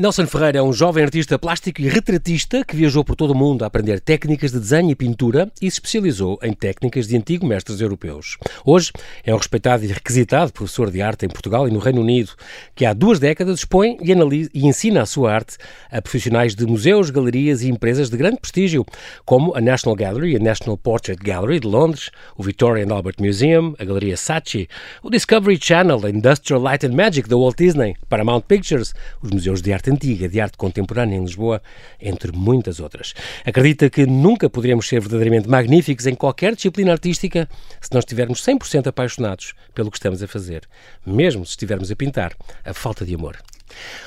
Nelson Ferreira é um jovem artista plástico e retratista que viajou por todo o mundo a aprender técnicas de desenho e pintura e se especializou em técnicas de antigos mestres europeus. Hoje é um respeitado e requisitado professor de arte em Portugal e no Reino Unido, que há duas décadas expõe e, analisa, e ensina a sua arte a profissionais de museus, galerias e empresas de grande prestígio, como a National Gallery, a National Portrait Gallery de Londres, o Victoria and Albert Museum, a Galeria Saatchi, o Discovery Channel, a Industrial Light and Magic da Walt Disney, Paramount Pictures, os museus de arte antiga, de arte contemporânea em Lisboa, entre muitas outras. Acredita que nunca poderemos ser verdadeiramente magníficos em qualquer disciplina artística se não estivermos 100% apaixonados pelo que estamos a fazer, mesmo se estivermos a pintar a falta de amor.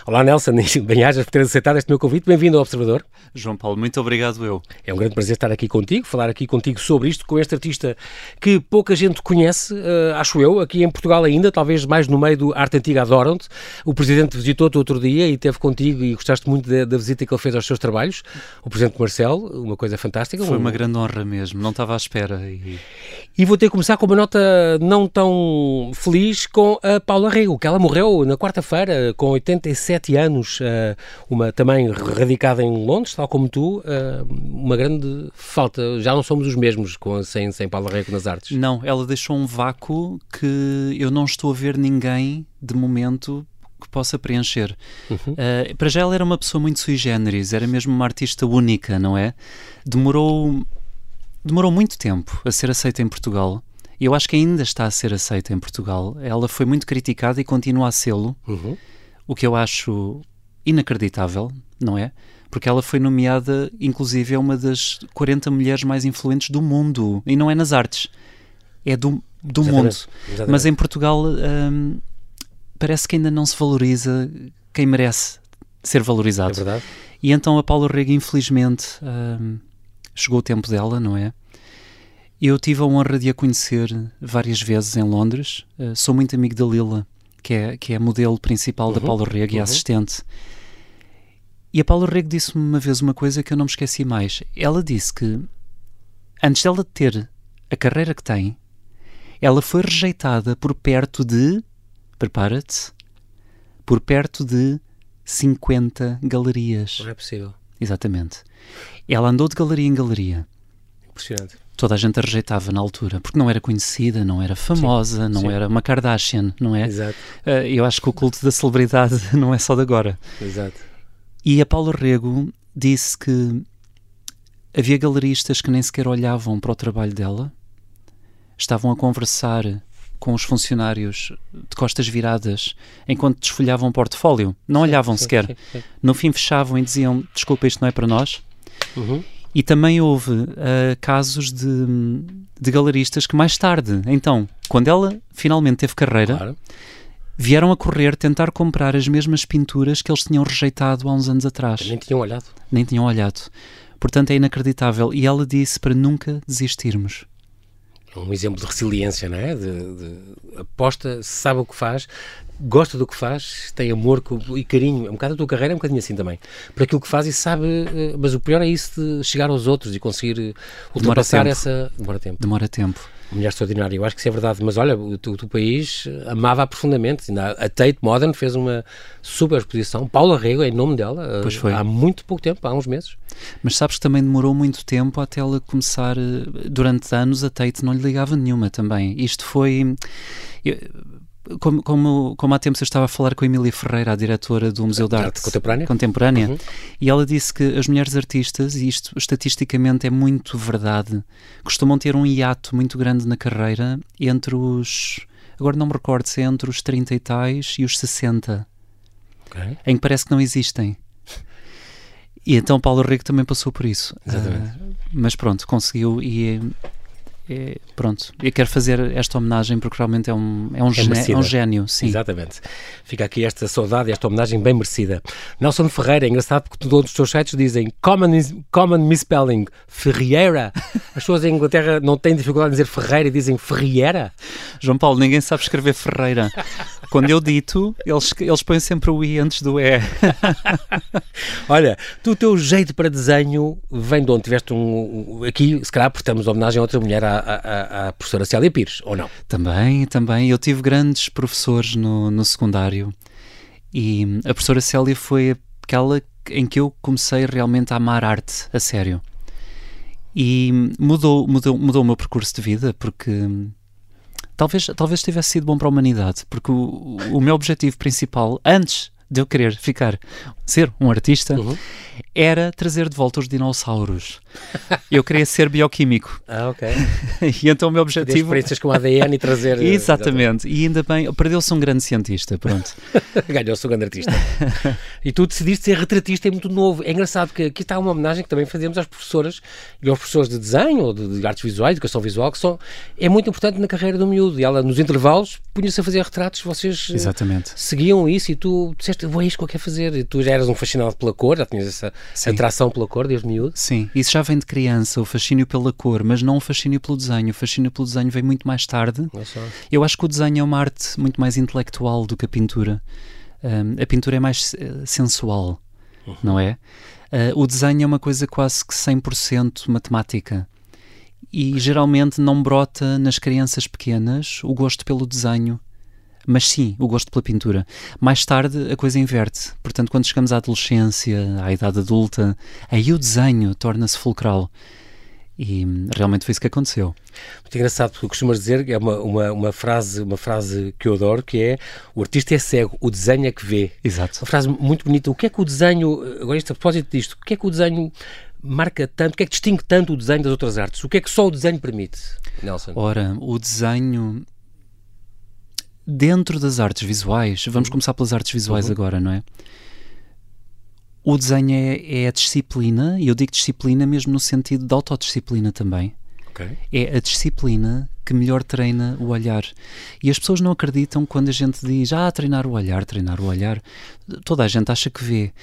Olá Nelson, bem-ajas por ter aceitado este meu convite. Bem-vindo ao Observador. João Paulo, muito obrigado eu. É um grande prazer estar aqui contigo, falar aqui contigo sobre isto, com este artista que pouca gente conhece, uh, acho eu, aqui em Portugal ainda, talvez mais no meio do Arte Antiga Adoram-te. O Presidente visitou-te outro dia e teve contigo e gostaste muito da, da, visita que ele fez aos seus trabalhos. O Presidente Marcelo, uma coisa fantástica. Foi um... uma grande honra mesmo, não estava à espera. E... e vou ter que começar com uma nota não tão feliz com a Paula Rego, que ela morreu na quarta-feira com 87 anos, uh, uma também radicada em Londres, tal como tu, uh, uma grande falta. Já não somos os mesmos com, sem, sem Paula nas artes. Não, ela deixou um vácuo que eu não estou a ver ninguém de momento que possa preencher. Uhum. Uh, para já ela era uma pessoa muito sui generis, era mesmo uma artista única, não é? Demorou, demorou muito tempo a ser aceita em Portugal. E eu acho que ainda está a ser aceita em Portugal. Ela foi muito criticada e continua a sê-lo, uhum. O que eu acho inacreditável, não é? Porque ela foi nomeada, inclusive, é uma das 40 mulheres mais influentes do mundo. E não é nas artes, é do, do exatamente, mundo. Exatamente. Mas em Portugal hum, parece que ainda não se valoriza quem merece ser valorizado. É verdade. E então a Paula Rega, infelizmente, hum, chegou o tempo dela, não é? Eu tive a honra de a conhecer várias vezes em Londres. Uh, sou muito amigo da Lila, que é, que é a modelo principal uhum, da Paula Rego uhum. e assistente. E a Paula Rego disse-me uma vez uma coisa que eu não me esqueci mais. Ela disse que, antes dela ter a carreira que tem, ela foi rejeitada por perto de. Prepara-te. Por perto de 50 galerias. Não é possível. Exatamente. Ela andou de galeria em galeria. Impressionante. Toda a gente a rejeitava na altura, porque não era conhecida, não era famosa, sim, não sim. era uma Kardashian, não é? Exato. Uh, eu acho que o culto da celebridade não é só de agora. Exato. E a Paula Rego disse que havia galeristas que nem sequer olhavam para o trabalho dela, estavam a conversar com os funcionários de costas viradas enquanto desfolhavam o portfólio. Não sim, olhavam sequer. No fim fechavam e diziam: Desculpa, isto não é para nós. Uhum. E também houve uh, casos de, de galeristas que mais tarde, então, quando ela finalmente teve carreira, claro. vieram a correr tentar comprar as mesmas pinturas que eles tinham rejeitado há uns anos atrás. Nem tinham olhado. Nem tinham olhado. Portanto, é inacreditável. E ela disse para nunca desistirmos um exemplo de resiliência, não é? De, de, aposta, sabe o que faz, gosta do que faz, tem amor e carinho. É um bocado a tua carreira, é um bocadinho assim também. Por aquilo que faz e sabe. Eh, mas o pior é isso de chegar aos outros e conseguir eh, ultrapassar essa. Demora tempo. Demora tempo mulher extraordinária. Eu acho que isso é verdade. Mas olha, o, o país amava profundamente. A Tate Modern fez uma super exposição. Paula Rego, é em nome dela, pois foi. há muito pouco tempo, há uns meses. Mas sabes que também demorou muito tempo até ela começar. Eh, durante anos, a Tate não lhe ligava nenhuma também. Isto foi. Eu, como, como, como há tempos eu estava a falar com a Emília Ferreira, a diretora do Museu de Arte, Arte Contemporânea, contemporânea uhum. e ela disse que as mulheres artistas, e isto estatisticamente é muito verdade, costumam ter um hiato muito grande na carreira entre os. Agora não me recordo se é entre os 30 e tais e os 60, okay. em que parece que não existem. E então Paulo Rico também passou por isso. Uh, mas pronto, conseguiu e é, pronto, eu quero fazer esta homenagem porque realmente é um, é um, é é um gênio. Sim. Exatamente. Fica aqui esta saudade, esta homenagem bem merecida. Nelson Ferreira, é engraçado porque todos os teus sites dizem common, common misspelling, Ferreira. As pessoas em Inglaterra não têm dificuldade em dizer Ferreira e dizem Ferreira. João Paulo, ninguém sabe escrever Ferreira. Quando eu dito, eles, eles põem sempre o I antes do E. Olha, tu, o teu jeito para desenho vem de onde? Tiveste um. Aqui, se calhar, prestamos homenagem a outra mulher, à, à professora Célia Pires, ou não? Também, também. Eu tive grandes professores no, no secundário e a professora Célia foi aquela em que eu comecei realmente a amar arte a sério. E mudou, mudou, mudou o meu percurso de vida porque talvez, talvez tivesse sido bom para a humanidade, porque o, o meu objetivo principal, antes de eu querer ficar, ser um artista, uhum. era trazer de volta os dinossauros. Eu queria ser bioquímico. Ah, ok. e então o meu objetivo... experiências com ADN e trazer... exatamente. exatamente. E ainda bem, perdeu-se um grande cientista, pronto. Ganhou-se um grande artista. e tu decidiste ser retratista, é muito novo. É engraçado que aqui está uma homenagem que também fazemos às professoras e aos professores de desenho ou de, de artes visuais, de educação visual, que são, é muito importante na carreira do miúdo. E ela, nos intervalos, punha-se a fazer retratos, vocês eh, Exatamente. seguiam isso e tu disseste, vou é isto que eu quero fazer. E tu já eras um fascinado pela cor, já tinhas essa Sim. atração pela cor desde miúdo. Sim, isso já vem de criança, o fascínio pela cor, mas não o fascínio pelo desenho. O fascínio pelo desenho vem muito mais tarde. Eu acho que o desenho é uma arte muito mais intelectual do que a pintura. Um, a pintura é mais uh, sensual, uhum. não é? Uh, o desenho é uma coisa quase que 100% matemática. E geralmente não brota nas crianças pequenas o gosto pelo desenho mas sim, o gosto pela pintura. Mais tarde a coisa inverte. Portanto, quando chegamos à adolescência, à idade adulta, aí o desenho torna-se fulcral. E realmente foi isso que aconteceu. Muito engraçado, porque costumas dizer, é uma, uma, uma, frase, uma frase que eu adoro, que é o artista é cego, o desenho é que vê. Exato. Uma frase muito bonita. O que é que o desenho, agora isto a propósito disto, o que é que o desenho marca tanto, o que é que distingue tanto o desenho das outras artes? O que é que só o desenho permite, Nelson? Ora, o desenho dentro das artes visuais, vamos uhum. começar pelas artes visuais uhum. agora, não é? O desenho é, é, a disciplina, e eu digo disciplina mesmo no sentido de autodisciplina também. Okay. É a disciplina que melhor treina o olhar. E as pessoas não acreditam quando a gente diz, ah, treinar o olhar, treinar o olhar. Toda a gente acha que vê.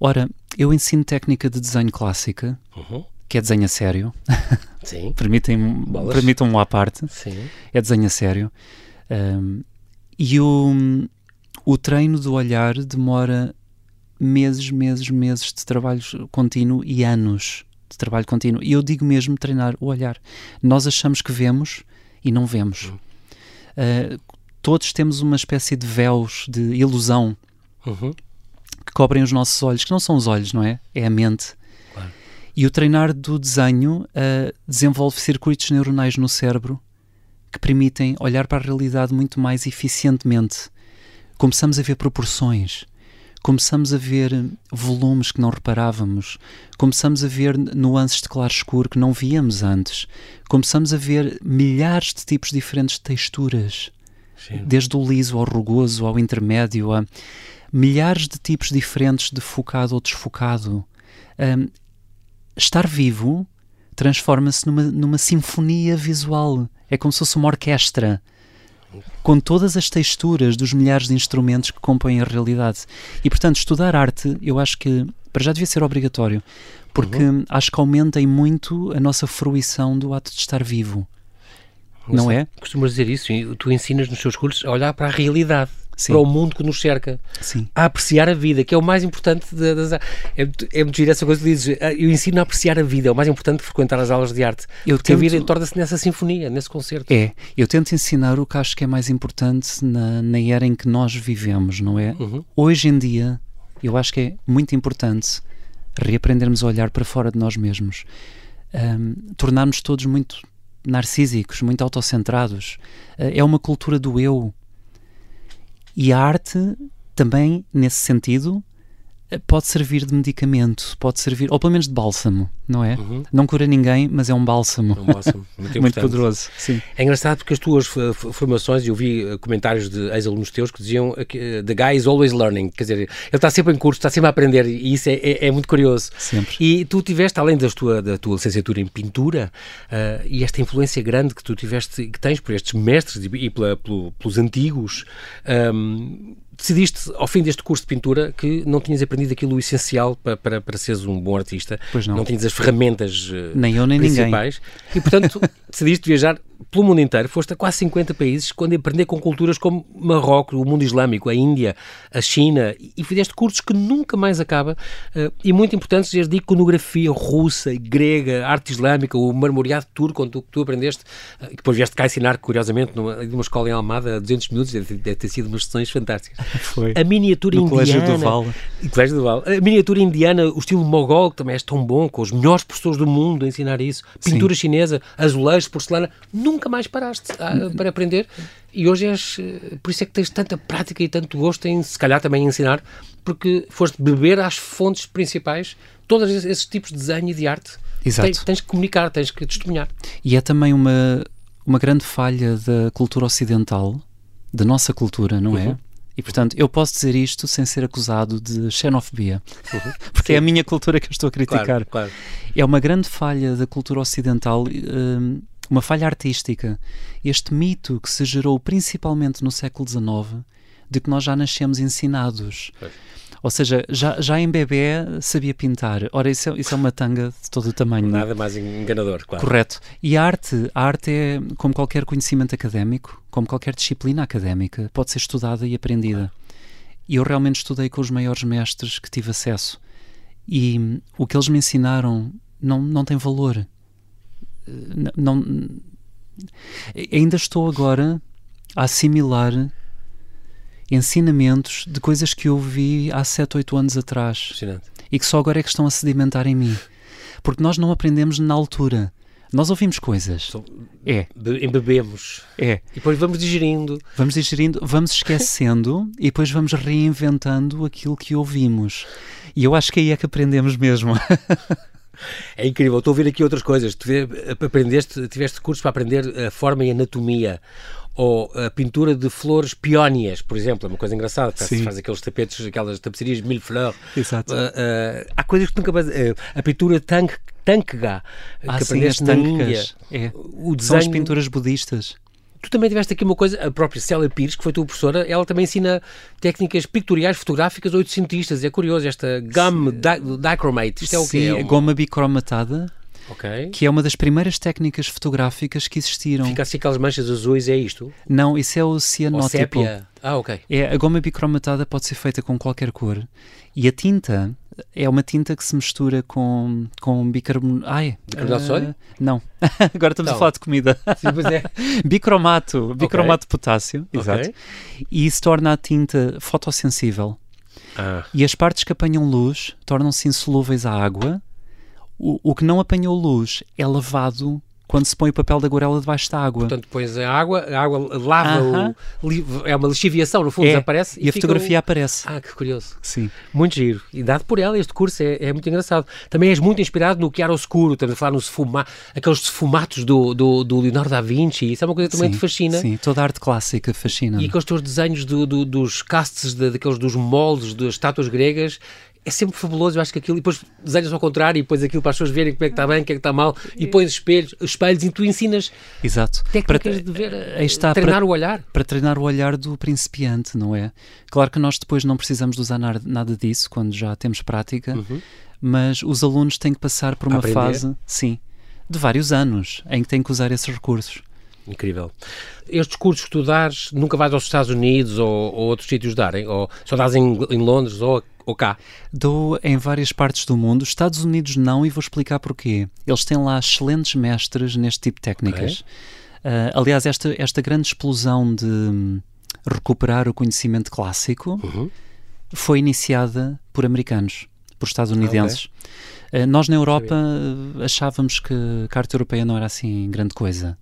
Ora, eu ensino técnica de desenho clássica, uhum. que é desenho a sério. Sim. Permitam-me à parte. Sim. É desenho a sério. Um, e o, o treino do olhar demora meses, meses, meses de trabalho contínuo e anos de trabalho contínuo. E eu digo mesmo treinar o olhar. Nós achamos que vemos e não vemos. Uh, todos temos uma espécie de véus de ilusão uhum. que cobrem os nossos olhos, que não são os olhos, não é? É a mente. Claro. E o treinar do desenho uh, desenvolve circuitos neuronais no cérebro que permitem olhar para a realidade muito mais eficientemente. Começamos a ver proporções, começamos a ver volumes que não reparávamos, começamos a ver nuances de claro-escuro que não víamos antes, começamos a ver milhares de tipos diferentes de texturas, Sim. desde o liso ao rugoso, ao intermédio, a milhares de tipos diferentes de focado ou desfocado. Um, estar vivo transforma-se numa, numa sinfonia visual é como se fosse uma orquestra com todas as texturas dos milhares de instrumentos que compõem a realidade. E, portanto, estudar arte, eu acho que para já devia ser obrigatório, porque uhum. acho que aumenta muito a nossa fruição do ato de estar vivo. Não é? Costumas dizer isso, tu ensinas nos seus cursos a olhar para a realidade. Sim. para o mundo que nos cerca, Sim. a apreciar a vida, que é o mais importante das é, é muito giro essa coisa que dizes, ah, eu ensino a apreciar a vida, é o mais importante de frequentar as aulas de arte, eu tento... a vida torna-se nessa sinfonia, nesse concerto. É, eu tento ensinar o que acho que é mais importante na, na era em que nós vivemos, não é? Uhum. Hoje em dia, eu acho que é muito importante reaprendermos a olhar para fora de nós mesmos, um, tornarmos todos muito narcísicos, muito autocentrados. Uh, é uma cultura do eu, e a arte também, nesse sentido, pode servir de medicamento, pode servir, ou pelo menos de bálsamo, não é? Uhum. Não cura ninguém, mas é um bálsamo. É um bálsamo muito, muito poderoso. Sim. É engraçado porque as tuas formações, eu vi eh, comentários de ex-alunos teus que diziam que eh, the guy is always learning, quer dizer, ele está sempre em curso, está sempre a aprender e isso é, é, é muito curioso. Sempre. E tu tiveste, além da tua, da tua licenciatura em pintura uh, e esta influência grande que tu tiveste, que tens por estes mestres e, e pela, pelo, pelos antigos, um, decidiste, ao fim deste curso de pintura, que não tinhas aprendido aquilo essencial para, para, para seres um bom artista. Pois não. Não tinhas as ferramentas eh, nem eu, nem principais. Ninguém. E, portanto, decidiste viajar pelo mundo inteiro, foste a quase 50 países quando aprender com culturas como Marrocos, o mundo islâmico, a Índia, a China, e fizeste cursos que nunca mais acaba, uh, e muito importantes, desde iconografia russa, grega, arte islâmica, o marmoreado turco, onde tu, tu aprendeste, uh, que depois vieste cá ensinar, curiosamente, numa, numa escola em Almada, a 200 minutos, deve ter sido umas sessões fantásticas. Foi. A miniatura no indiana. Colégio do Val. Colégio do Val. A miniatura indiana, o estilo mogol, que também és tão bom, com os melhores professores do mundo a ensinar isso. Pintura Sim. chinesa, azulejos, porcelana. Nunca mais paraste a, para aprender. E hoje és. eh, Por isso é que tens tanta prática e tanto gosto em, se calhar, também ensinar, porque foste beber às fontes principais todos esses tipos de desenho e de arte. Exato. Tens, tens que comunicar, tens que testemunhar. E é também uma, uma grande falha da cultura ocidental, da nossa cultura, não é? E portanto, eu posso dizer isto sem ser acusado de xenofobia, Uhum. porque é a minha cultura que eu estou a criticar. Claro, claro. É uma grande falha da cultura ocidental, hum, uma falha artística. Este mito que se gerou principalmente no século XIX de que nós já nascemos ensinados. Ou seja, já, já em bebê sabia pintar. Ora, isso é, isso é uma tanga de todo o tamanho. não? Nada mais enganador, claro. Correto. E a arte, a arte é como qualquer conhecimento académico, como qualquer disciplina académica, pode ser estudada e aprendida. E eu realmente estudei com os maiores mestres que tive acesso. E o que eles me ensinaram não, não tem valor. Eh, n- Não, ainda estou agora a assimilar ensinamentos de coisas que eu vi há 7, 8 anos atrás e que só agora é que estão a sedimentar em mim. Porque nós não aprendemos na altura. Nós ouvimos coisas. É, be- Embebemos. é. E depois vamos digerindo. Vamos digerindo, vamos esquecendo e depois vamos reinventando aquilo que ouvimos. E eu acho que aí é que aprendemos mesmo. É incrível, estou a ouvir aqui outras coisas. Tu aprendeste, tiveste cursos para aprender a forma e anatomia. Ou a pintura de flores peónias, por exemplo, é uma coisa engraçada. Faz, Sim. faz aqueles tapetes, aquelas tapeçarias de mille fleurs. Exato. Ah, ah, há coisas que nunca mais. ah, a pintura tank, tankga, Ah, que sim, aprendeste as na. Índia. É. O São as desenho. pinturas budistas. Tu também tiveste aqui uma coisa, a própria Célia Pires, que foi tua professora, ela também ensina técnicas pictoriais fotográficas oitocentistas. É curioso, esta gum di- dichromate. Isto é o Sim, quê? É a uma- goma bicromatada, Ok. que é uma das primeiras técnicas fotográficas que existiram. Fica assim aquelas manchas azuis, é isto? Não, isso é o cianótipo. Ah, ok. É, a goma bicromatada pode ser feita com qualquer cor. E a tinta é uma tinta que se mistura com, com bicarbonato. Ai, Bicarbonato ah, sódio? Não. Agora estamos Então. a falar de comida. Sim, pois é. Bicromato. Bicromato de potássio. Exato. Ok. E isso torna a tinta fotossensível. Ah, E as partes que apanham luz tornam-se insolúveis à água. O, o que não apanhou luz é lavado quando se põe o papel da aguarela debaixo da água. portanto, pões a água, a água lava Aham. o. li- É uma lixiviação, no fundo, É, desaparece. e a fica fotografia o- aparece. Ah, que curioso. Sim. Muito giro. E dado por ela, este curso é, é muito engraçado. Também és muito inspirado no chiaro escuro, estamos a falar nos sfuma, aqueles esfumatos do, do, do Leonardo da Vinci. Isso é uma coisa que também sim, te fascina. Sim, toda a arte clássica fascina. E aqueles teus desenhos do, do- dos castes, de- daqueles dos moldes das estátuas gregas, é sempre fabuloso. Eu acho que aquilo, e depois desenhas ao contrário, e depois aquilo para as pessoas verem como é que está bem, o que é que está mal, e pões espelhos, espelhos e tu ensinas Exato. técnicas de ver, aí está, treinar para- o olhar. para treinar o olhar do principiante, não é? Claro que nós depois não precisamos de usar nada disso quando já temos prática, mas os alunos têm que passar por uma aprender? fase, sim, de vários anos em que têm que usar esses recursos. Incrível. Estes cursos que tu dás, nunca vais aos Estados Unidos ou, ou outros sítios darem? Ou só dás em, em Londres ou, ou cá? Dou em várias partes do mundo, Estados Unidos não, e vou explicar porquê. Eles têm lá excelentes mestres neste tipo de técnicas. Ah, aliás, esta, esta grande explosão de hum, recuperar o conhecimento clássico Uhum. foi iniciada por americanos, por estadunidenses. Ah, nós na Europa achávamos que a arte europeia não era assim grande coisa.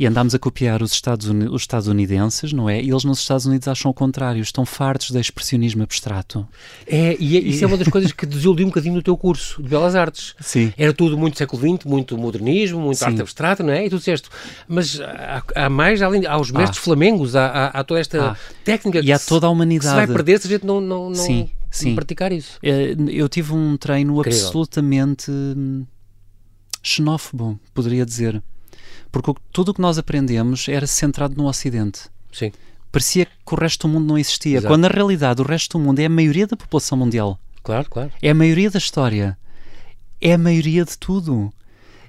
E andámos a copiar os, Estados os estadunidenses, não é? E eles nos Estados Unidos acham o contrário, estão fartos de expressionismo abstrato. É, e é- isso é uma das coisas que desiludiu um bocadinho no teu curso de Belas Artes. Sim. Era tudo muito século XX, muito modernismo, muito Sim. arte abstrata, não é? E tu disseste, mas há, há mais, além, há os mestres flamengos, há, há, há toda esta Ah. técnica E há toda a que se vai humanidade. perder se a gente não, não, não, Sim, sim. praticar isso. Eh, Eu tive um treino Incrível. absolutamente xenófobo, poderia dizer. Porque tudo o que nós aprendemos era centrado no Ocidente. Sim. Parecia que o resto do mundo não existia, Exato. quando na realidade o resto do mundo é a maioria da população mundial. Claro, claro. É a maioria da história. É a maioria de tudo.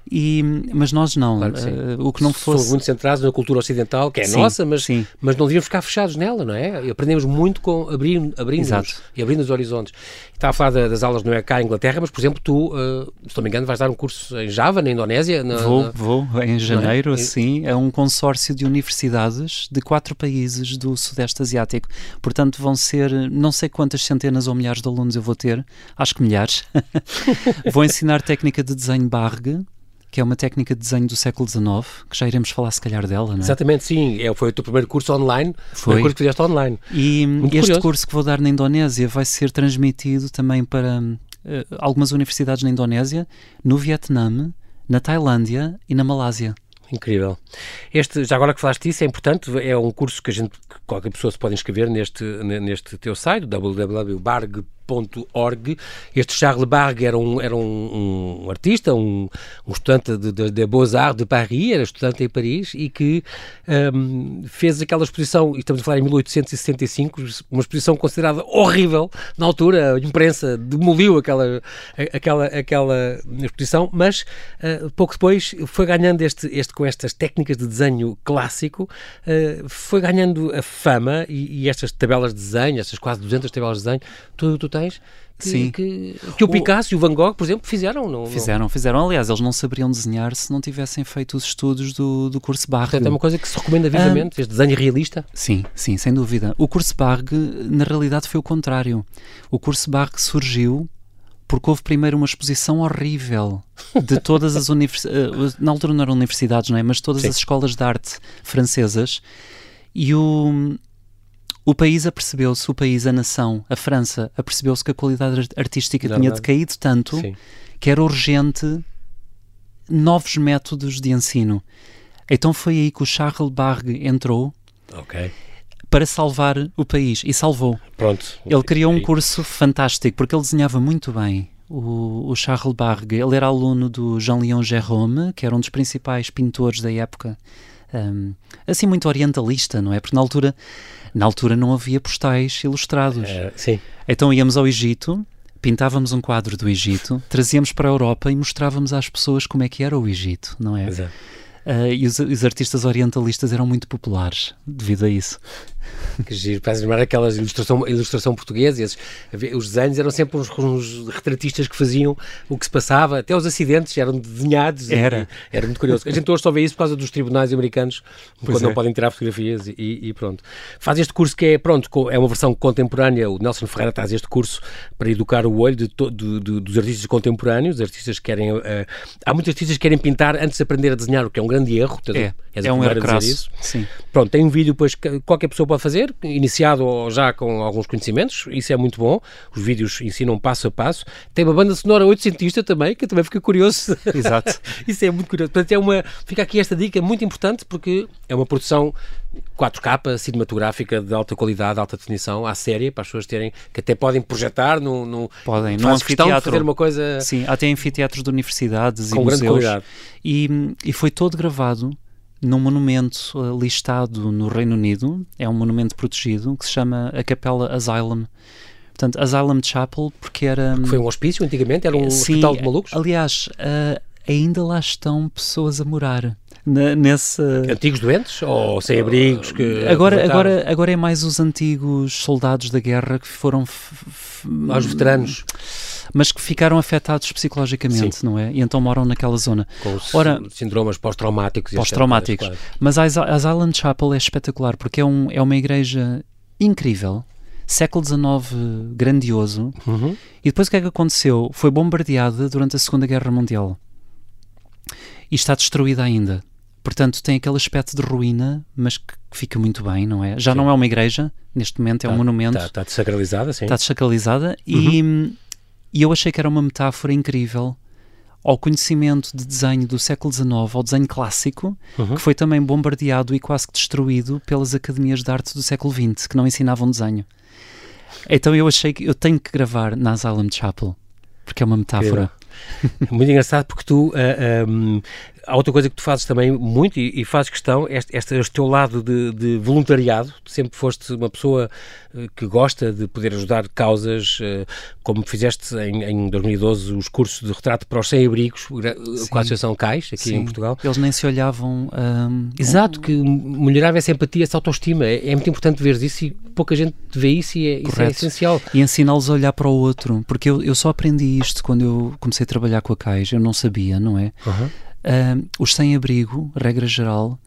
E, mas nós não. Claro uh, o que não fosse. Somos muito centrados na cultura ocidental, que é sim, nossa, mas, sim. mas não devíamos ficar fechados nela, não é? E aprendemos muito com abrindo, abrindo e abrindo os horizontes. Estava a falar das aulas no EK em Inglaterra, mas, por exemplo, tu, uh, se não me engano, vais dar um curso em Java, na Indonésia? Na, vou, na... vou, em é? janeiro, é? sim. É um consórcio de universidades de quatro países do Sudeste Asiático. Portanto, vão ser, não sei quantas centenas ou milhares de alunos eu vou ter, acho que milhares. vou ensinar técnica de desenho Barg, que é uma técnica de desenho do século XIX, que já iremos falar se calhar dela, não é? Exatamente, sim. É, foi o teu primeiro curso online, foi o curso que fizeste online. E Muito este curioso. curso que vou dar na Indonésia vai ser transmitido também para uh, algumas universidades na Indonésia, no Vietnã, na Tailândia e na Malásia. Incrível. Este, já agora que falaste disso, é importante, é um curso que a gente, que qualquer pessoa se pode inscrever neste, neste teu site, www.barg.com Org. Este Charles Bargue era um, era um, um artista, um, um estudante de, de, de Beaux-Arts de Paris, era estudante em Paris e que um, fez aquela exposição, estamos a falar em 1865, uma exposição considerada horrível na altura, a imprensa demoliu aquela, aquela, aquela exposição, mas uh, pouco depois foi ganhando este, este com estas técnicas de desenho clássico, uh, foi ganhando a fama e, e, estas tabelas de desenho, estas quase 200 tabelas de desenho, tudo tu tens que, Sim. Que, que o Picasso o... e o Van Gogh, por exemplo, fizeram. Não, fizeram, fizeram. Aliás, eles não saberiam desenhar se não tivessem feito os estudos do, do curso Bargue. Portanto, é uma coisa que se recomenda vivamente, ah, este desenho realista. Sim, sim, sem dúvida. O curso Bargue, na realidade, foi o contrário. O curso Bargue surgiu porque houve primeiro uma exposição horrível de todas as universidades, eh, na altura não eram universidades, não é? Mas todas Sim. as escolas de arte francesas e o, o país apercebeu-se, o país, a nação, a França, apercebeu-se que a qualidade artística tinha decaído tanto Sim. que era urgente novos métodos de ensino. Então foi aí que o Charles Bargue entrou okay. para salvar o país e salvou. Pronto. Ele criou um curso fantástico porque ele desenhava muito bem. O, o Charles Bargue, ele era aluno do Jean-Léon Gérôme, que era um dos principais pintores da época, um, assim muito orientalista, não é? Porque na altura na altura não havia postais ilustrados. Uh, sim. Então íamos ao Egito, pintávamos um quadro do Egito, trazíamos para a Europa e mostrávamos às pessoas como é que era o Egito, não é? Exato. Uh, e os, os, artistas orientalistas eram muito populares devido a isso. Que giro, para lembrar aquelas ilustração, ilustração portuguesa, esses, os desenhos eram sempre uns, uns, retratistas que faziam o que se passava, até os acidentes eram desenhados. Era. E, era muito curioso. A gente hoje só vê isso por causa dos tribunais americanos, pois quando é. não podem tirar fotografias e, e, pronto. Faz este curso que é, pronto, é uma versão contemporânea, o Nelson Ferreira traz este curso para educar o olho de, de, de, dos artistas contemporâneus, artistas que querem, uh, há muitos artistas que querem pintar antes de aprender a desenhar, o que é um grande erro. É, é um erro crasso. Sim. Pronto, tem um vídeo depois que qualquer pessoa pode fazer, iniciado já com alguns conhecimentos, isso é muito bom. Os vídeos ensinam passo a passo. Tem uma banda sonora oitocentista também, que também fica curioso. Exato. isso é muito curioso. Portanto, é uma, fica aqui esta dica muito importante porque é uma produção 4K cinematográfica de alta qualidade, alta definição, à série, para as pessoas terem, que até podem projetar no. no podem, no anfiteatro. fazer uma coisa. Sim, até anfiteatros de universidades com e museus. Qualidade. E, e foi todo gravado num monumento uh, listado no Reino Unido, é um monumento protegido, que se chama a Capela Asylum. Portanto, Asylum Chapel, porque era. Porque foi um hospício antigamente? Era um sim, hospital de malucos? Aliás, uh, ainda lá estão pessoas a morar. Nesse... Antigos doentes ou sem abrigos que agora agora agora é mais os antigos soldados da guerra que foram aos veteranos mas que ficaram afetados psicologicamente, Sim. não é? E então moram naquela zona. Com Ora, síndromes pós-traumáticos. Pós-traumáticos. Mas a, Island Chapel é espetacular porque é, um, é uma igreja incrível, século XIX grandioso. Uhum. E depois o que é que aconteceu? Foi bombardeada durante a Segunda Guerra Mundial. E está destruída ainda. Portanto, tem aquele aspecto de ruína, mas que fica muito bem, não é? Já sim. não é uma igreja, neste momento é tá, um monumento. Está, está desacralizada, sim. Está desacralizada uhum. e e eu achei que era uma metáfora incrível ao conhecimento de desenho do século XIX, ao desenho clássico, uhum. que foi também bombardeado e quase que destruído pelas academias de arte do século XX, que não ensinavam desenho. Então eu achei que eu tenho que gravar na Asylum Chapel, porque é uma metáfora. É muito engraçado porque tu uh, um, há outra coisa que tu fazes também muito e, e fazes questão, este, este, este teu lado de, de, voluntariado, tu sempre foste uma pessoa uh, que gosta de poder ajudar causas, uh, como fizeste em, em, 2012 os cursos de retrato para os sem-abrigos, com a Associação CAIS, aqui Sim. em Portugal. Eles nem se olhavam... Um... Exato, que melhorava essa empatia, essa autoestima. É, é, muito importante ver isso e pouca gente vê isso e é, isso é essencial. E ensiná-los a olhar para o outro, porque eu, eu só aprendi isto quando eu comecei a trabalhar com a CAIS, eu não sabia, não é? Uhum. Uh, os sem-abrigo, regra geral,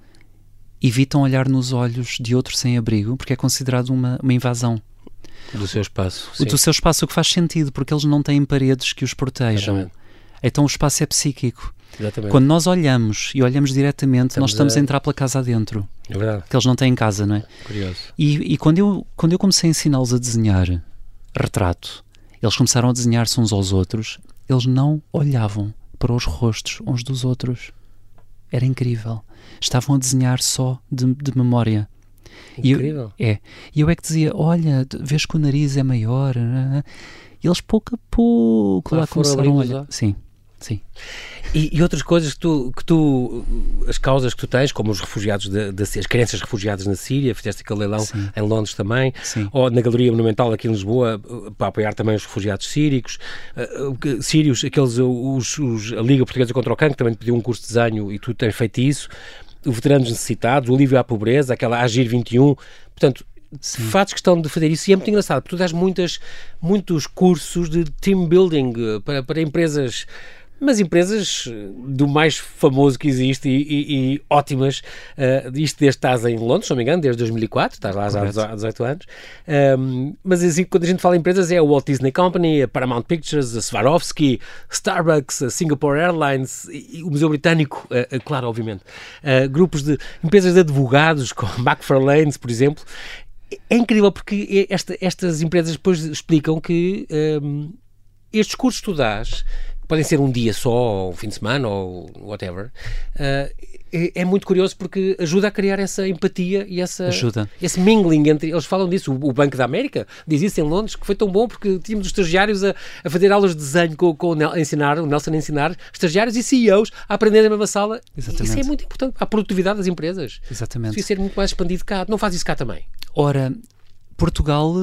evitam olhar nos olhos de outro sem-abrigo porque é considerado uma, uma invasão. Do seu espaço. Sim. Do seu espaço, o que faz sentido, porque eles não têm paredes que os protejam. Exatamente. Então o espaço é psíquico. Exatamente. Quando nós olhamos e olhamos diretamente, estamos nós estamos a... a... entrar pela casa adentro. É verdade. Que eles não têm casa, não é? Curioso. E, e quando, eu, quando eu comecei a ensiná-los a desenhar retrato, eles começaram a desenhar-se uns aos outros, eles não olhavam para os rostos uns dos outros. Era incrível. Estavam a desenhar só de, de memória. Incrível. E eu, é. E eu é que dizia: Olha, vês que o nariz é maior. E eles pouco a pouco lá começaram a olhar. Sim, sim. E, e, outras coisas que tu, que tu, as causas que tu tens, como os refugiados, de, de, as crianças refugiadas na Síria, fizeste aquele leilão Sim. em Londres também, Sim. ou na Galeria Monumental aqui em Lisboa, para apoiar também os refugiados sírios, uh, sírios, aqueles, os, os, a Liga Portuguesa contra o Cancro também pediu um curso de desenho e tu tens feito isso, o Veteranos Necessitados, o Alívio à Pobreza, aquela Agir 21, portanto, Sim. fazes questão de fazer isso e é muito engraçado, porque tu dás muitas, muitos cursos de team building eh, para, para empresas mas empresas eh, do mais famoso que existe e, e, e ótimas. Uh, isto desde estás em Londres, se não me engano, desde 2004, estás lá há 18 anos. Um, mas assim, quando a gente fala em empresas, é a Walt Disney Company, a Paramount Pictures, a Swarovski, Starbucks, a Singapore Airlines, e, o Museu Britânico, uh, uh, claro, obviamente. grupos de empresas de advogados, como McFarlane, por exemplo. É incrível porque esta, estas empresas depois explicam que um, estes cursos que tu dás podem ser um dia só, ou um fim de semana, ou whatever, uh, é, é, muito curioso porque ajuda a criar essa empatia e essa, ajuda. esse mingling entre. Eles falam disso, o, o, Banco da América diz isso em Londres, que foi tão bom porque tínhamos os estagiários a, a fazer aulas de desenho com, com o, a ensinar, o Nelson a ensinar, estagiários e CEOs a aprender na mesma sala. Exatamente. Isso é muito importante para a produtividade das empresas. Exatamente. Devia ser muito mais expandido cá. Não faz isso cá também? Ora, Portugal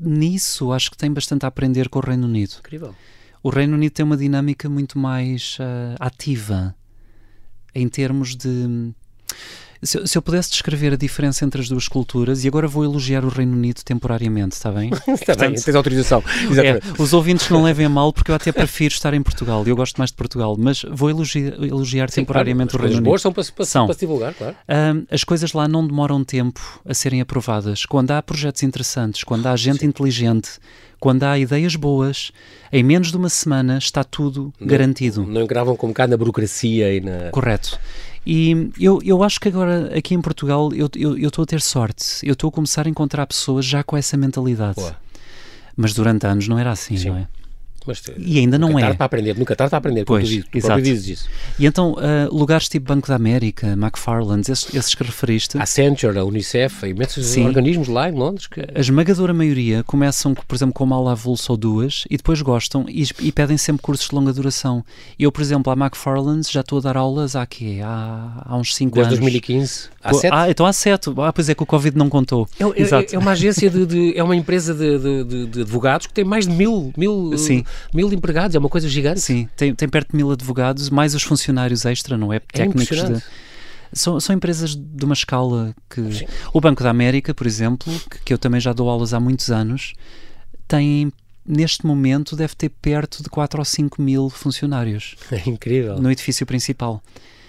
nisso acho que tem bastante a aprender com o Reino Unido. Incrível. O Reino Unido tem uma dinâmica muito mais uh, ativa em termos de. Se, se, eu pudesse descrever a diferença entre as duas culturas, e agora vou elogiar o Reino Unido temporariamente, está bem? está Portanto, bem, tens autorização. É, os ouvintes não levem a mal, porque eu até prefiro estar em Portugal, e eu gosto mais de Portugal, mas vou elogiar, elogiar Sim, temporariamente claro, o Reino Unido. boas são para, para, são. para se divulgar, claro. Um, as coisas lá não demoram tempo a serem aprovadas. Quando há projetos interessantes, quando há gente Sim. inteligente, quando há ideias boas, em menos de uma semana está tudo não, garantido. Não engravam como cá na burocracia e na... Correto. E eu, eu acho que agora, aqui em Portugal, eu estou a ter sorte. Eu estou a começar a encontrar pessoas já com essa mentalidade. Boa. Mas durante anos não era assim, Sim. não é? Mas, e ainda não é. para aprender, nunca tarde para aprender, pois, tu, tu exato. dizes isso. E então, uh, lugares tipo Banco da América, McFarland, esses, esses que referiste... A Accenture, a Unicef, imensos Sim. organismos lá em Londres. Que... A esmagadora maioria começam, por exemplo, com uma aula avulsa ou duas e depois gostam e, e, pedem sempre cursos de longa duração. Eu, por exemplo, à McFarland já estou a dar aulas há, quê? há, há uns 5 anos. Desde 2015? Há 7? Ah, então há 7. Ah, pois é que o Covid não contou. É, é, é uma agência, de, de, é uma empresa de, de, de, advogados que tem mais de mil, mil, Sim. Mil empregados é uma coisa gigante. Sim, tem, tem perto de mil advogados, mais os funcionários extra, não é? Técnicos é de, são, são empresas de uma escala que. Sim. O Banco da América, por exemplo, que, que eu também já dou aulas há muitos anos, tem neste momento deve ter perto de 4 ou 5 mil funcionários. É incrível. No edifício principal.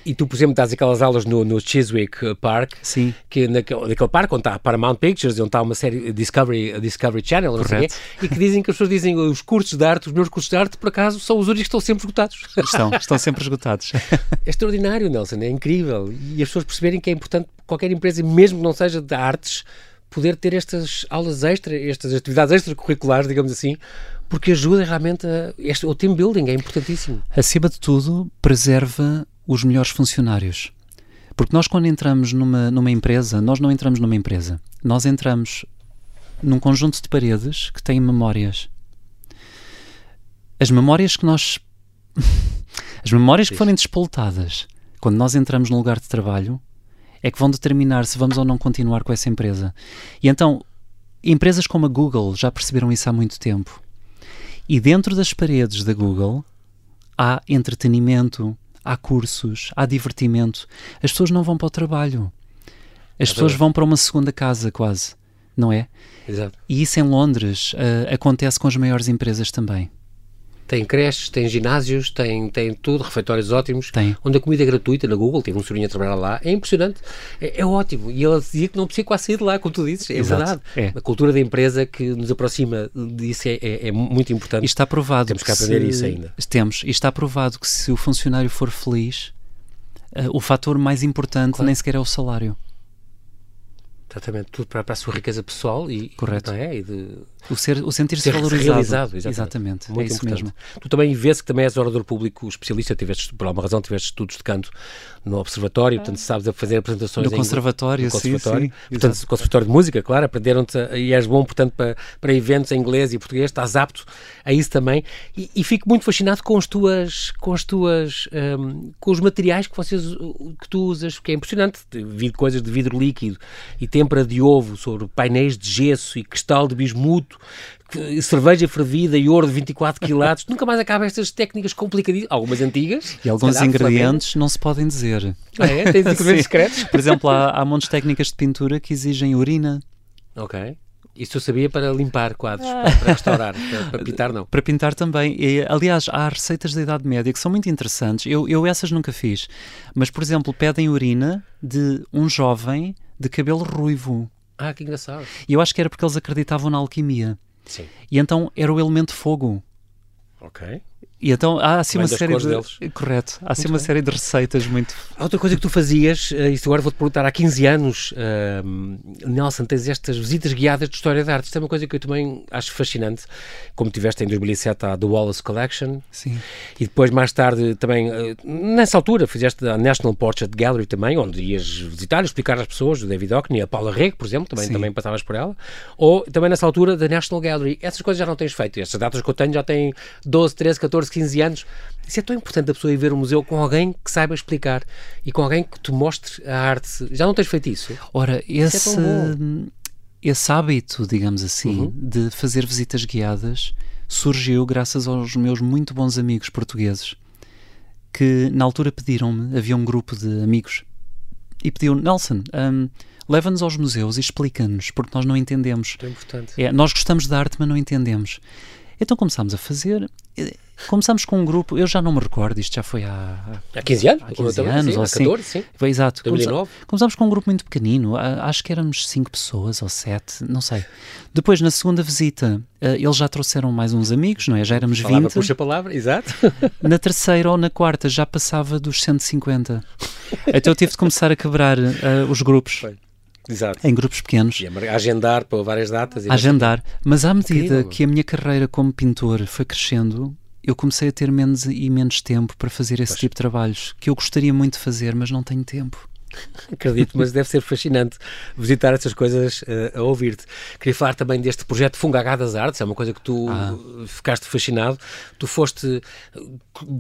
E tu, por exemplo, dás aquelas aulas no, no Chiswick Park, Sim. que naquele, naquele parque onde está a Paramount Pictures, onde está uma série Discovery, Discovery Channel, não sei e que dizem que as pessoas dizem os cursos de arte, os meus cursos de arte, por acaso, são os únicos que estão sempre esgotados. Estão, estão sempre esgotados. É extraordinário, Nelson, é incrível. E as pessoas perceberem que é importante qualquer empresa, mesmo que não seja de artes, poder ter estas aulas extra, estas atividades extracurriculares, digamos assim, porque ajuda realmente a, este, o team building, é importantíssimo. Acima de tudo, preserva os melhores funcionários. Porque nós, quando entramos numa, numa empresa, nós não entramos numa empresa. Nós entramos num conjunto de paredes que têm memórias. As memórias que nós. As memórias que forem despoletadas quando nós entramos no lugar de trabalho é que vão determinar se vamos ou não continuar com essa empresa. E então, empresas como a Google já perceberam isso há muito tempo. E dentro das paredes da Google há entretenimento, há cursos, há divertimento. As pessoas não vão para o trabalho. As é pessoas vão para uma segunda casa, quase, não é? Exato. E isso em Londres uh, acontece com as maiores empresas também. Tem creches, tem ginásios, tem, tem tudo, refeitórios ótimos, tem. onde a comida é gratuita na Google, tive um sobrinho a trabalhar lá, é impressionante, é, é ótimo. E ela dizia que não precisa quase sair de lá, como tu dizes, é Exato. verdade. É. A cultura da empresa que nos aproxima disso é, é, é muito importante. E está provado. Temos que, aprender se, isso ainda. Temos, e está provado que se o funcionário for feliz, uh, o fator mais importante claro. nem sequer é o salário. Exatamente, tudo para, para, a sua riqueza pessoal e, Correto. É? E de, o, ser, o sentir-se valorizado. Realizado, exatamente. exatamente. Muito é isso mesmo. Tu também vês que também és orador público especialista, tiveste, por alguma razão tiveste estudos de canto no Observatório, portanto sabes a fazer apresentações no conservatório, no conservatório, sim, sim, portanto exato. Conservatório de Música, claro, aprenderam-te e és bom, portanto, para, para eventos em inglês e português, estás apto a isso também e, e fico muito fascinado com as tuas, com as tuas, um, com os materiais que vocês, que tu usas, que é impressionante, vi coisas de vidro líquido e têmpera de ovo sobre painéis de gesso e cristal de bismuto, cerveja fervida e ouro de 24 quilates, nunca mais acaba estas técnicas complicadíssimas, algumas antigas. E alguns calhar, ingredientes não se podem dizer. Ah, é? Tem ingredientes secretos? Por exemplo, há, há montes de técnicas de pintura que exigem urina. Ok. Isso eu sabia para limpar quadros, para, restaurar, para, para, pintar não. Para pintar também. E, aliás, há receitas da Idade Média que são muito interessantes. Eu, eu essas nunca fiz. Mas, por exemplo, pedem urina de um jovem de cabelo ruivo. Ah, que engraçado. E eu acho que era porque eles acreditavam na alquimia. Sim. E então era o elemento fogo. Ok. E então há assim uma série de. Deles. Correto. Há assim uma série de receitas muito. Há outra coisa que tu fazias, uh, isto agora vou-te perguntar, há 15 anos, uh, Nelson, tens estas visitas guiadas de história de arte. Isto é uma coisa que eu também acho fascinante, como tiveste em 2007 a The Wallace Collection. Sim. E depois, mais tarde, também, uh, nessa altura, fizeste a National Portrait Gallery também, onde ias visitar e explicar às pessoas, o David Hockney, a Paula Rego, por exemplo, também, também passavas por ela. Ou também nessa altura da National Gallery. Essas coisas já não tens feito. Essas datas que eu tenho já têm 12, 13, 14, 15 anos. Isso é tão importante a pessoa ir ver o museu com alguém que saiba explicar e com alguém que te mostre a arte. Já não tens feito isso? Ora, esse, isso é esse hábito, digamos assim, uhum. de fazer visitas guiadas surgiu graças aos meus muito bons amigos portugueses que na altura pediram-me, havia um grupo de amigos e pediu Nelson, um, leva-nos aos museus e explica-nos, porque nós não entendemos. É importante. É, nós gostamos da arte, mas não entendemos. Então começámos a fazer Começámos com um grupo, eu já não me recordo, isto já foi há... Há 15 anos? Há 15 anos, sim, ou assim. 14, sim. Foi, exato. 2009. Começámos com um grupo muito pequenino, acho que éramos 5 pessoas ou 7, não sei. Depois, na segunda visita, eh, eles já trouxeram mais uns amigos, não é? Já éramos palavra 20. puxa a palavra, exato. Na terceira ou na quarta já passava dos 150. Então eu tive de começar a quebrar uh, os grupos. Foi. Exato. em grupos pequenos. E agendar para várias datas. agendar. Mas à medida Incrível. que a minha carreira como pintor foi crescendo, eu comecei a ter menos e menos tempo para fazer esse pois. tipo de trabalhos que eu gostaria muito de fazer, mas não tenho tempo. Acredito, mas deve ser fascinante visitar essas coisas uh, a ouvir-te. Queria falar também deste projeto Fungagá das Artes, é uma coisa que tu ah. ficaste fascinado. Tu foste,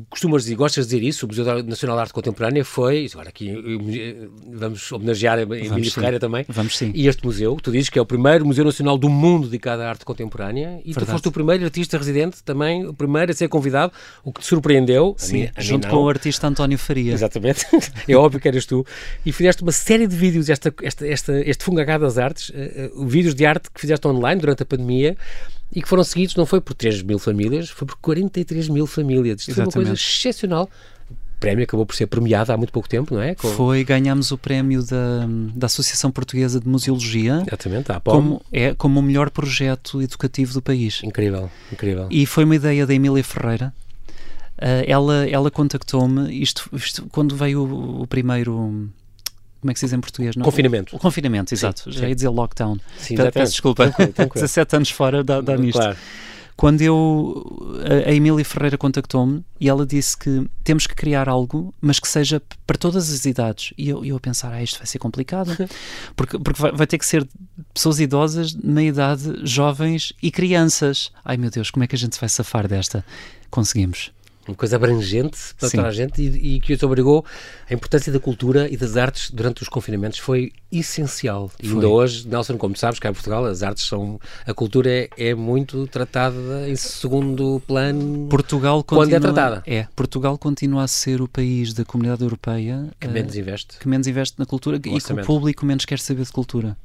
costumas dizer, gostas de dizer isso, o Museu Nacional de Arte Contemporânea foi, agora aqui eh, vamos homenagear a Emília Ferreira também. Vamos sim. E este museu, tu dizes que é o primeiro Museu Nacional do mundo dedicado à arte contemporânea e Verdade. tu foste o primeiro artista residente também, o primeiro a ser convidado, o que te surpreendeu. Sim, mim, junto com o artista António Faria. Exatamente, é óbvio que eras tu e fizeste uma série de vídeos, esta, esta, esta, este fungagá das artes, uh, uh, vídeos de arte que fizeste online durante a pandemia e que foram seguidos, não foi por 3 mil famílias, foi por 43 mil famílias. Isto Exatamente. foi uma coisa excepcional. O prémio acabou por ser premiado há muito pouco tempo, não é? Com... Foi, ganhamos o prémio da, da Associação Portuguesa de Museologia. Exatamente, a como, é, como o melhor projeto educativo do país. Incrível, incrível. E foi uma ideia da Emília Ferreira, Uh, ela, ela contactou-me, isto, isto, quando veio o, o, primeiro como é que se diz em português? Não? Confinamento. O, o confinamento, exato. Sim, Já sim. ia dizer lockdown. Sim, Peço desculpa. Tranquilo, tranquilo. 17 anos fora dá, dá nisto. Claro. Quando eu. A, a Emília Ferreira contactou-me e ela disse que temos que criar algo, mas que seja para todas as idades. E eu, eu a pensar, ah, isto vai ser complicado. Porque, porque vai, vai ter que ser pessoas idosas, meia idade, jovens e crianças. Ai meu Deus, como é que a gente vai safar desta? Conseguimos uma coisa abrangente para Sim. toda a gente e, e que os obrigou a importância da cultura e das artes durante os confinamentos foi essencial. E ainda hoje, Nelson, como sabes, cá em Portugal, as artes são. a cultura é, é muito tratada em segundo plano. Portugal quando é tratada. É, Portugal continua a ser o país da comunidade europeia que menos uh, investe. Que menos investe na cultura e que o público menos quer saber de cultura.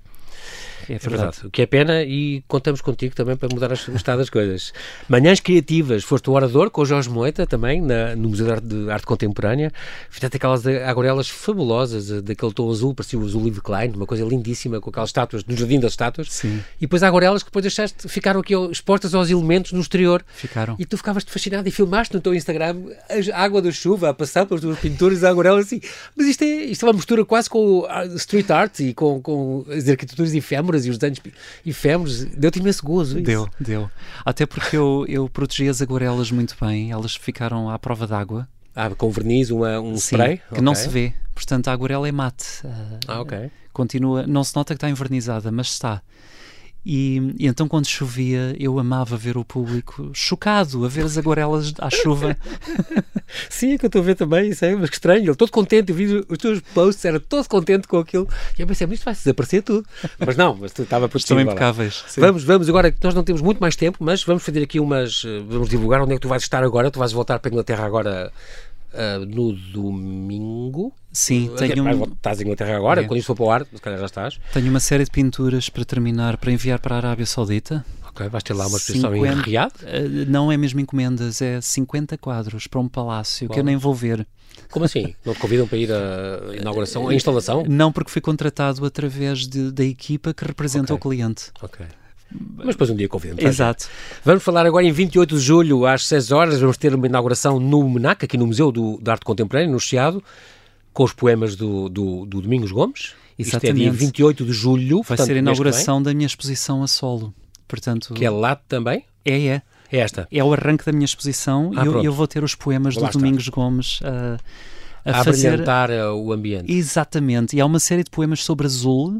É, é verdade. O que é pena e contamos contigo também para mudar o estado das coisas. Manhãs Criativas, foste o orador com o Jorge Moita também, na, no Museu de Arte, de Arte Contemporânea. Fizeste aquelas aguarelas fabulosas, eh, daquele tom azul, parecia o azul Live Klein, uma coisa lindíssima, com aquelas estátuas, no Jardim das Estátuas. Sim. E depois aguarelas que depois deixaste, ficaram aqui expostas aos elementos no exterior. Ficaram. E tu ficavas fascinado e filmaste no teu Instagram a água da chuva a passar pelas tuas pinturas, a aguarelas assim. Mas isto é, isto é uma mistura quase com street art e com, com as arquiteturas efêmeras e os desenhos efêmeros, deu-te imenso gozo. Isso. Deu, deu. Até porque eu, eu protegi as aguarelas muito bem, elas ficaram à prova d'água. Ah, com verniz, uma, um Sim, spray? que okay. não se vê. Portanto, a aguarela é mate. Ah, ok. Continua, não se nota que está envernizada, mas está. E, e, então, quando chovia, eu amava ver o público chocado a ver as aguarelas à chuva. Sim, é que eu estou a ver também, isso é mas que estranho. Ele todo contente, eu vi os teus posts, era todo contente com aquilo. E eu pensei, mas isto vai desaparecer tudo. Mas não, mas tu estava protegido. Estão impecáveis. Vamos, vamos agora, nós não temos muito mais tempo, mas vamos fazer aqui umas. Vamos divulgar onde é que tu vais estar agora. Tu vais voltar para a Inglaterra agora uh, no domingo. Sim, tenho um... Estás em Inglaterra agora, é. quando isto for para o ar, se calhar já estás. Tenho uma série de pinturas para terminar, para enviar para a Arábia Saudita. Ok, vais ter lá uma exposição 50... em Riad? Não é mesmo encomendas, é 50 quadros para um palácio que eu nem vou ver. Como assim? Não te convidam para ir à inauguração, à instalação? Não, porque fui contratado através de, da equipa que representa okay. o cliente. Ok. Mas depois um dia convidamos. Exato. Vamos falar agora em 28 de julho, às 6 horas, vamos ter uma inauguração no MENAC, aqui no Museu do, de Arte Contemporânea, no Chiado, com os poemas do, do, do Domingos Gomes. Exatamente. Isto é dia 28 de julho. Vai portanto, ser a inauguração da minha exposição a solo. Portanto, que é lá também? É, é. É esta? É o arranque da minha exposição ah, e eu, eu, vou ter os poemas do Domingos Gomes a, a, a fazer... o ambiente. Exatamente. E há uma série de poemas sobre azul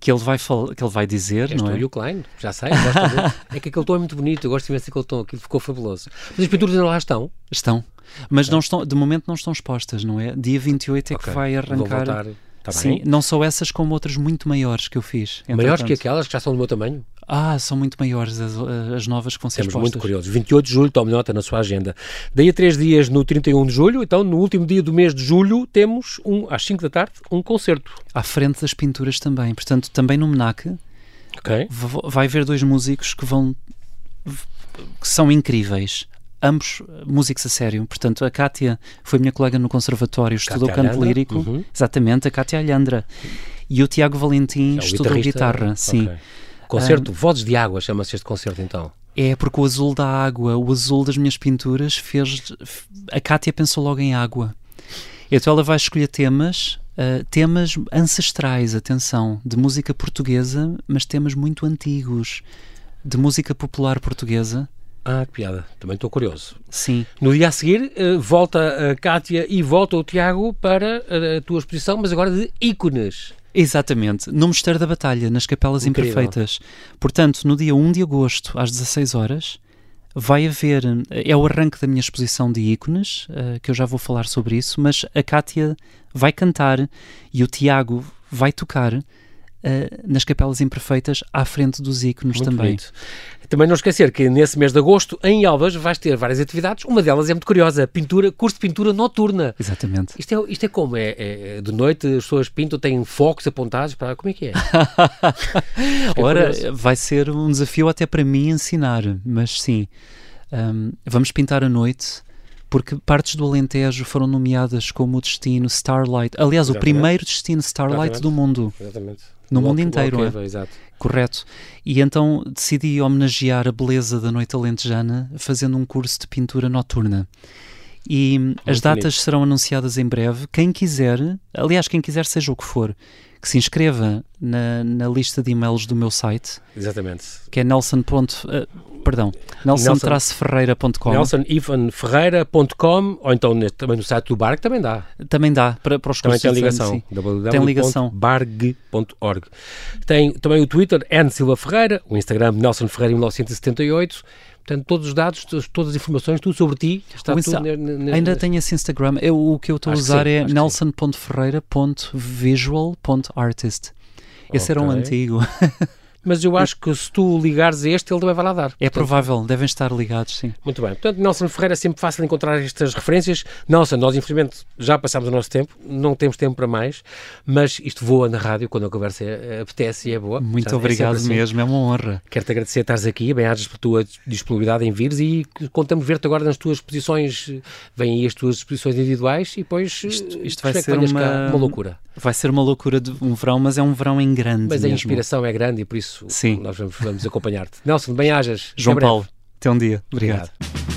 que ele vai, que ele vai dizer, És não é? o Klein, já sei, é que aquele tom é muito bonito, eu gosto imenso daquele tom, aquilo ficou fabuloso. Mas as pinturas ainda lá estão? Estão, mas não estão, de momento não estão expostas, não é? Dia 28 é okay. que vai arrancar... Tá Sim, não só essas, como outras muito maiores que eu fiz. Maiores que aquelas que já são do meu tamanho? Ah, são muito maiores as, as novas que vão ser Estamos muito curiosos. 28 de julho, tome nota na sua agenda. Daí a três dias, no 31 de julho, então no último dia do mês de julho, temos, um, às 5 da tarde, um concerto. À frente das pinturas também. Portanto, também no MENAC okay. vai haver dois músicos que vão... que são incríveis ambos músicos a sério. Portanto, a Kátia foi minha colega no conservatório, estudou Cátia canto Alhandra? lírico, uhum. exatamente, a Kátia Alhandra. E o Tiago Valentim é estudou guitarra, sim. Okay. Concerto, um, Vozes de Água, chama-se este concerto então. É, porque o azul da água, o azul das minhas pinturas fez. A Kátia pensou logo em água. Então ela vai escolher temas, uh, temas ancestrais, atenção, de música portuguesa, mas temas muito antigos, de música popular portuguesa ah, que piada. Também estou curioso. Sim. No dia a seguir, uh, volta a Kátia e volta o Tiago para a, a tua exposição, mas agora de ícones. Exatamente, no Mosteiro da Batalha, nas Capelas Incrível. Imperfeitas. Portanto, no dia 1 de agosto, às 16 horas, vai haver. É o arranque da minha exposição de ícones, que eu já vou falar sobre isso, mas a Kátia vai cantar e o Tiago vai tocar uh, nas Capelas Imperfeitas à frente dos ícones muito também. Bonito. Também não esquecer que nesse mês de agosto, em Elvas, vais ter várias atividades. Uma delas é muito curiosa, pintura, curso de pintura noturna. Exatamente. Isto é, isto é como? É, é de noite as pessoas pintam, têm focos apontados para... Como é que é? Ora, vai ser um desafio até para mim ensinar, mas sim. Um, vamos pintar à noite porque partes do Alentejo foram nomeadas como o destino Starlight. Aliás, Exatamente. o primeiro destino Starlight Exatamente. do mundo. Exatamente. No mundo inteiro, é? Exato. Correto. E então decidi homenagear a beleza da noite alentejana fazendo um curso de pintura noturna. E Muito as datas bonito. serão anunciadas em breve. Quem quiser, aliás, quem quiser, seja o que for, que se inscreva na, na lista de e-mails do meu site. Exatamente. Que é nelson. Uh, perdão, nelson-ferreira.com. nelson-ferreira.com ou então também no site do Barg também dá. Também dá, para, para os também tem ligação. Tem ligação. barg.org. Tem também o Twitter, N Silva Ferreira, o Instagram Nelson Ferreira 1978 Portanto, todos os dados, todas as informações, tudo sobre ti, está tudo... Ainda tenho esse Instagram. Eu, o que eu estou a usar sim, é nelson.ferreira.visual.artist. Esse okay. era um antigo. mas eu acho que se tu ligares a este, ele também vai lá dar. É Portanto, provável, devem estar ligados, sim. Muito bem. Portanto, Nelson Ferreira é sempre fácil encontrar estas referências. Nelson, nós infelizmente já passámos o nosso tempo, não temos tempo para mais, mas isto voa na rádio quando a conversa é, apetece e é boa. Muito Portanto, é obrigado é assim. mesmo, é uma honra. Quero-te agradecer estares aqui, bem-ajas pela tua disponibilidade em vires e contamos ver-te agora nas tuas exposições, vêm aí as tuas exposições individuais e depois isto, isto vai ser uma... uma loucura. Vai ser uma loucura de um verão, mas é um verão em grande Mas mesmo. a inspiração é grande e por isso Sim. nós vamos, vamos acompanhar-te. Nelson, bem-ajas. João Paulo, até um dia. Obrigado. Obrigado.